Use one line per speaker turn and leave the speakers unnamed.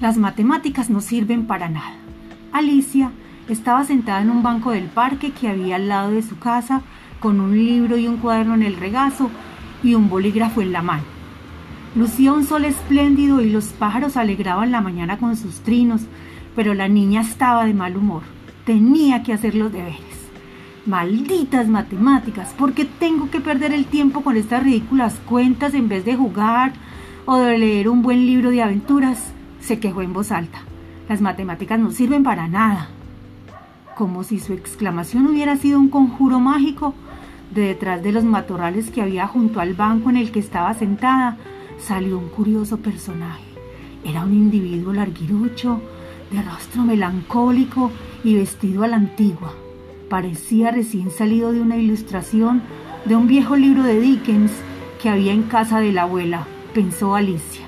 Las matemáticas no sirven para nada. Alicia estaba sentada en un banco del parque que había al lado de su casa, con un libro y un cuaderno en el regazo y un bolígrafo en la mano. Lucía un sol espléndido y los pájaros alegraban la mañana con sus trinos, pero la niña estaba de mal humor. Tenía que hacer los deberes. Malditas matemáticas, ¿por qué tengo que perder el tiempo con estas ridículas cuentas en vez de jugar o de leer un buen libro de aventuras? Se quejó en voz alta. Las matemáticas no sirven para nada. Como si su exclamación hubiera sido un conjuro mágico, de detrás de los matorrales que había junto al banco en el que estaba sentada, salió un curioso personaje. Era un individuo larguirucho, de rostro melancólico y vestido a la antigua. Parecía recién salido de una ilustración de un viejo libro de Dickens que había en casa de la abuela, pensó Alicia.